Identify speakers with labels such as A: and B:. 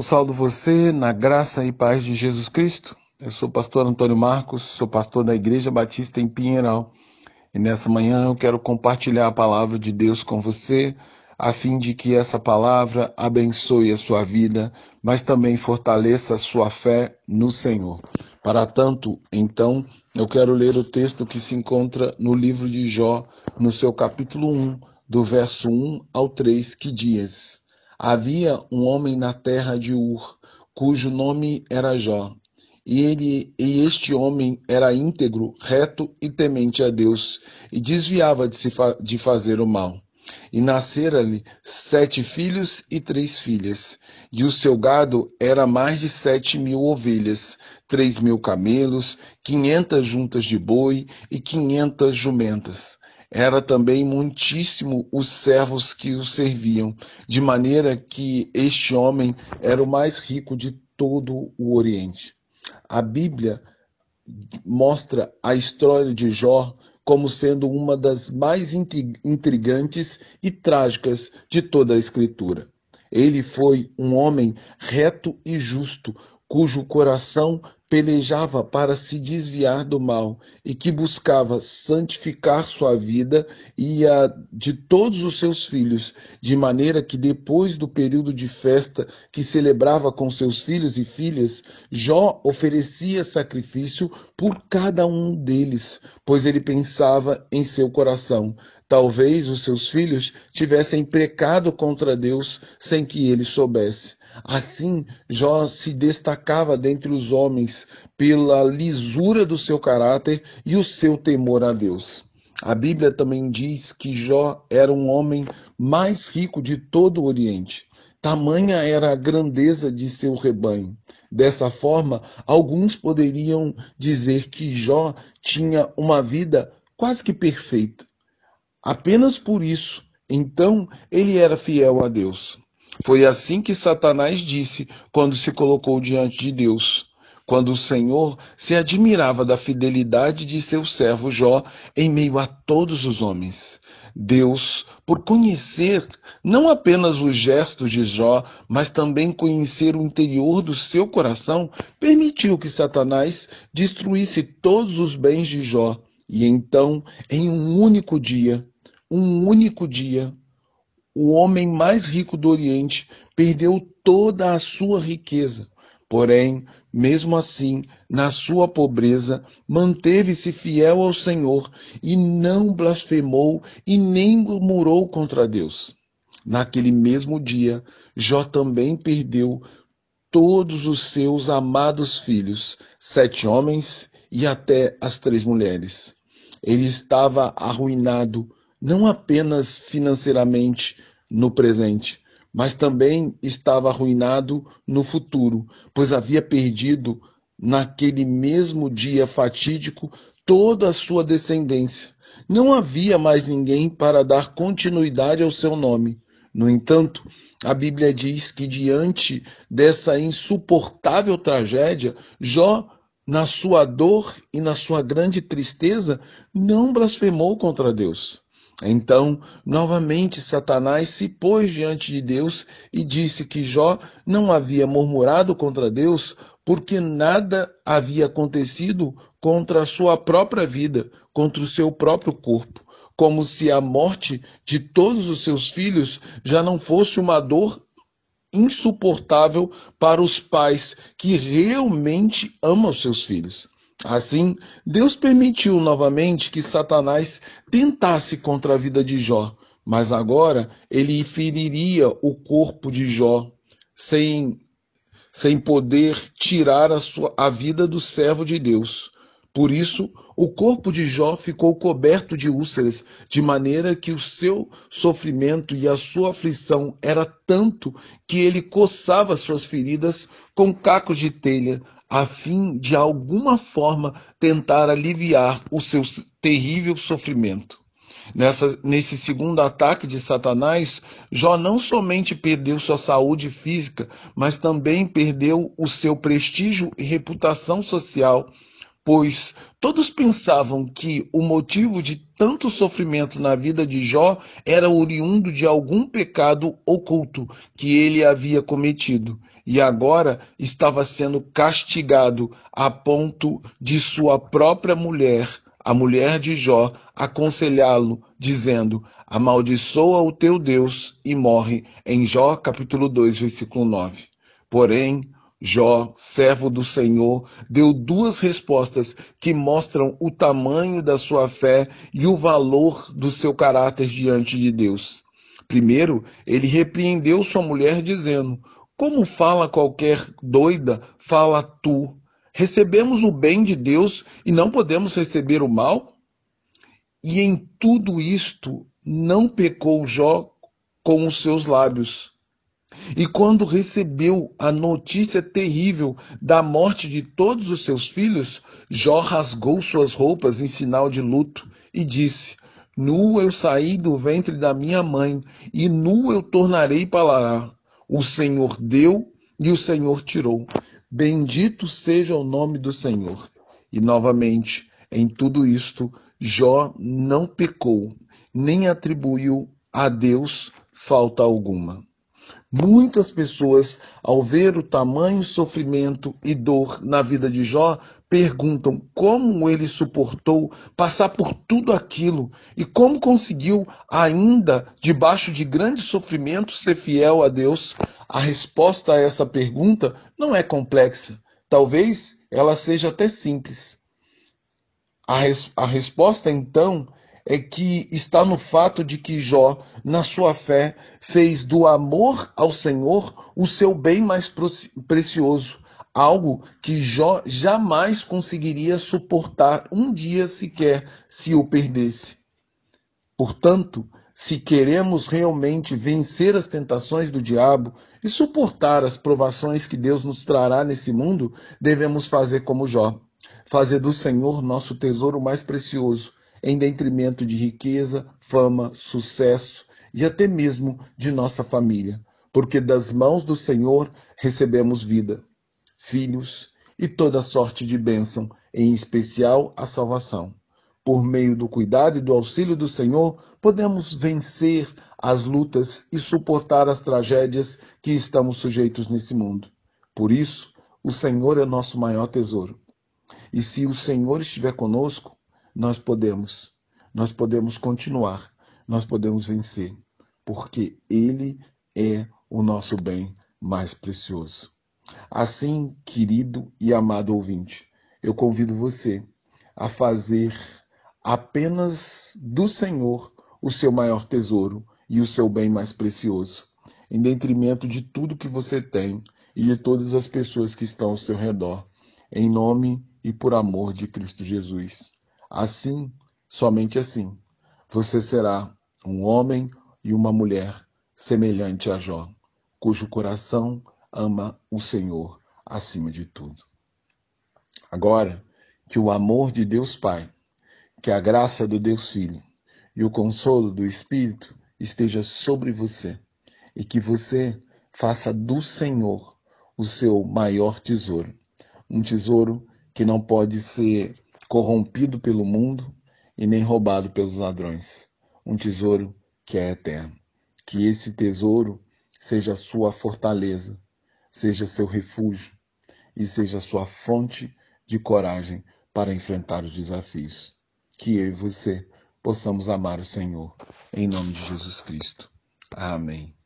A: Eu saldo você na graça e paz de Jesus Cristo. Eu sou o pastor Antônio Marcos, sou pastor da Igreja Batista em Pinheiral. E nessa manhã eu quero compartilhar a palavra de Deus com você, a fim de que essa palavra abençoe a sua vida, mas também fortaleça a sua fé no Senhor. Para tanto, então, eu quero ler o texto que se encontra no livro de Jó, no seu capítulo 1, do verso 1 ao 3, que diz: Havia um homem na terra de Ur, cujo nome era Jó. E, ele, e este homem era íntegro, reto e temente a Deus, e desviava de, se fa de fazer o mal. E nasceram-lhe sete filhos e três filhas. E o seu gado era mais de sete mil ovelhas, três mil camelos, quinhentas juntas de boi e quinhentas jumentas era também muitíssimo os servos que o serviam, de maneira que este homem era o mais rico de todo o Oriente. A Bíblia mostra a história de Jó como sendo uma das mais intrigantes e trágicas de toda a Escritura. Ele foi um homem reto e justo, cujo coração pelejava para se desviar do mal e que buscava santificar sua vida e a de todos os seus filhos, de maneira que depois do período de festa que celebrava com seus filhos e filhas, Jó oferecia sacrifício por cada um deles, pois ele pensava em seu coração. Talvez os seus filhos tivessem pecado contra Deus sem que ele soubesse. Assim, Jó se destacava dentre os homens pela lisura do seu caráter e o seu temor a Deus. A Bíblia também diz que Jó era um homem mais rico de todo o Oriente. Tamanha era a grandeza de seu rebanho. Dessa forma, alguns poderiam dizer que Jó tinha uma vida quase que perfeita. Apenas por isso, então, ele era fiel a Deus. Foi assim que Satanás disse quando se colocou diante de Deus, quando o Senhor se admirava da fidelidade de seu servo Jó em meio a todos os homens. Deus, por conhecer não apenas os gestos de Jó, mas também conhecer o interior do seu coração, permitiu que Satanás destruísse todos os bens de Jó. E então, em um único dia, um único dia, o homem mais rico do Oriente perdeu toda a sua riqueza. Porém, mesmo assim, na sua pobreza, manteve-se fiel ao Senhor e não blasfemou e nem murmurou contra Deus. Naquele mesmo dia, Jó também perdeu todos os seus amados filhos, sete homens e até as três mulheres. Ele estava arruinado não apenas financeiramente no presente, mas também estava arruinado no futuro, pois havia perdido naquele mesmo dia fatídico toda a sua descendência. Não havia mais ninguém para dar continuidade ao seu nome. No entanto, a Bíblia diz que diante dessa insuportável tragédia, Jó, na sua dor e na sua grande tristeza, não blasfemou contra Deus. Então, novamente, Satanás se pôs diante de Deus e disse que Jó não havia murmurado contra Deus porque nada havia acontecido contra a sua própria vida, contra o seu próprio corpo, como se a morte de todos os seus filhos já não fosse uma dor insuportável para os pais que realmente amam seus filhos. Assim, Deus permitiu novamente que Satanás tentasse contra a vida de Jó, mas agora ele feriria o corpo de Jó, sem, sem poder tirar a, sua, a vida do servo de Deus. Por isso, o corpo de Jó ficou coberto de úlceras, de maneira que o seu sofrimento e a sua aflição era tanto que ele coçava suas feridas com cacos de telha, a fim de alguma forma tentar aliviar o seu terrível sofrimento. Nessa, nesse segundo ataque de Satanás, Jó não somente perdeu sua saúde física, mas também perdeu o seu prestígio e reputação social, pois todos pensavam que o motivo de tanto sofrimento na vida de Jó era oriundo de algum pecado oculto que ele havia cometido, e agora estava sendo castigado a ponto de sua própria mulher, a mulher de Jó, aconselhá-lo, dizendo: Amaldiçoa o teu Deus e morre, em Jó capítulo 2, versículo 9. Porém, Jó, servo do Senhor, deu duas respostas que mostram o tamanho da sua fé e o valor do seu caráter diante de Deus. Primeiro, ele repreendeu sua mulher, dizendo: Como fala qualquer doida, fala tu. Recebemos o bem de Deus e não podemos receber o mal? E em tudo isto não pecou Jó com os seus lábios e quando recebeu a notícia terrível da morte de todos os seus filhos, Jó rasgou suas roupas em sinal de luto e disse: Nu eu saí do ventre da minha mãe, e nu eu tornarei para lá. O Senhor deu e o Senhor tirou. Bendito seja o nome do Senhor. E novamente, em tudo isto, Jó não pecou, nem atribuiu a Deus falta alguma. Muitas pessoas, ao ver o tamanho sofrimento e dor na vida de Jó, perguntam como ele suportou passar por tudo aquilo e como conseguiu, ainda debaixo de grande sofrimento, ser fiel a Deus. A resposta a essa pergunta não é complexa. Talvez ela seja até simples. A, res a resposta, então, é que está no fato de que Jó, na sua fé, fez do amor ao Senhor o seu bem mais precioso, algo que Jó jamais conseguiria suportar um dia sequer se o perdesse. Portanto, se queremos realmente vencer as tentações do diabo e suportar as provações que Deus nos trará nesse mundo, devemos fazer como Jó, fazer do Senhor nosso tesouro mais precioso em detrimento de riqueza, fama, sucesso e até mesmo de nossa família, porque das mãos do Senhor recebemos vida, filhos e toda sorte de bênção, em especial a salvação. Por meio do cuidado e do auxílio do Senhor, podemos vencer as lutas e suportar as tragédias que estamos sujeitos nesse mundo. Por isso, o Senhor é nosso maior tesouro. E se o Senhor estiver conosco, nós podemos, nós podemos continuar, nós podemos vencer, porque Ele é o nosso bem mais precioso. Assim, querido e amado ouvinte, eu convido você a fazer apenas do Senhor o seu maior tesouro e o seu bem mais precioso, em detrimento de tudo que você tem e de todas as pessoas que estão ao seu redor, em nome e por amor de Cristo Jesus. Assim, somente assim, você será um homem e uma mulher semelhante a Jó, cujo coração ama o Senhor acima de tudo. Agora, que o amor de Deus Pai, que a graça do Deus Filho e o consolo do Espírito esteja sobre você e que você faça do Senhor o seu maior tesouro, um tesouro que não pode ser corrompido pelo mundo e nem roubado pelos ladrões. Um tesouro que é eterno. Que esse tesouro seja sua fortaleza, seja seu refúgio e seja sua fonte de coragem para enfrentar os desafios. Que eu e você possamos amar o Senhor, em nome de Jesus Cristo. Amém.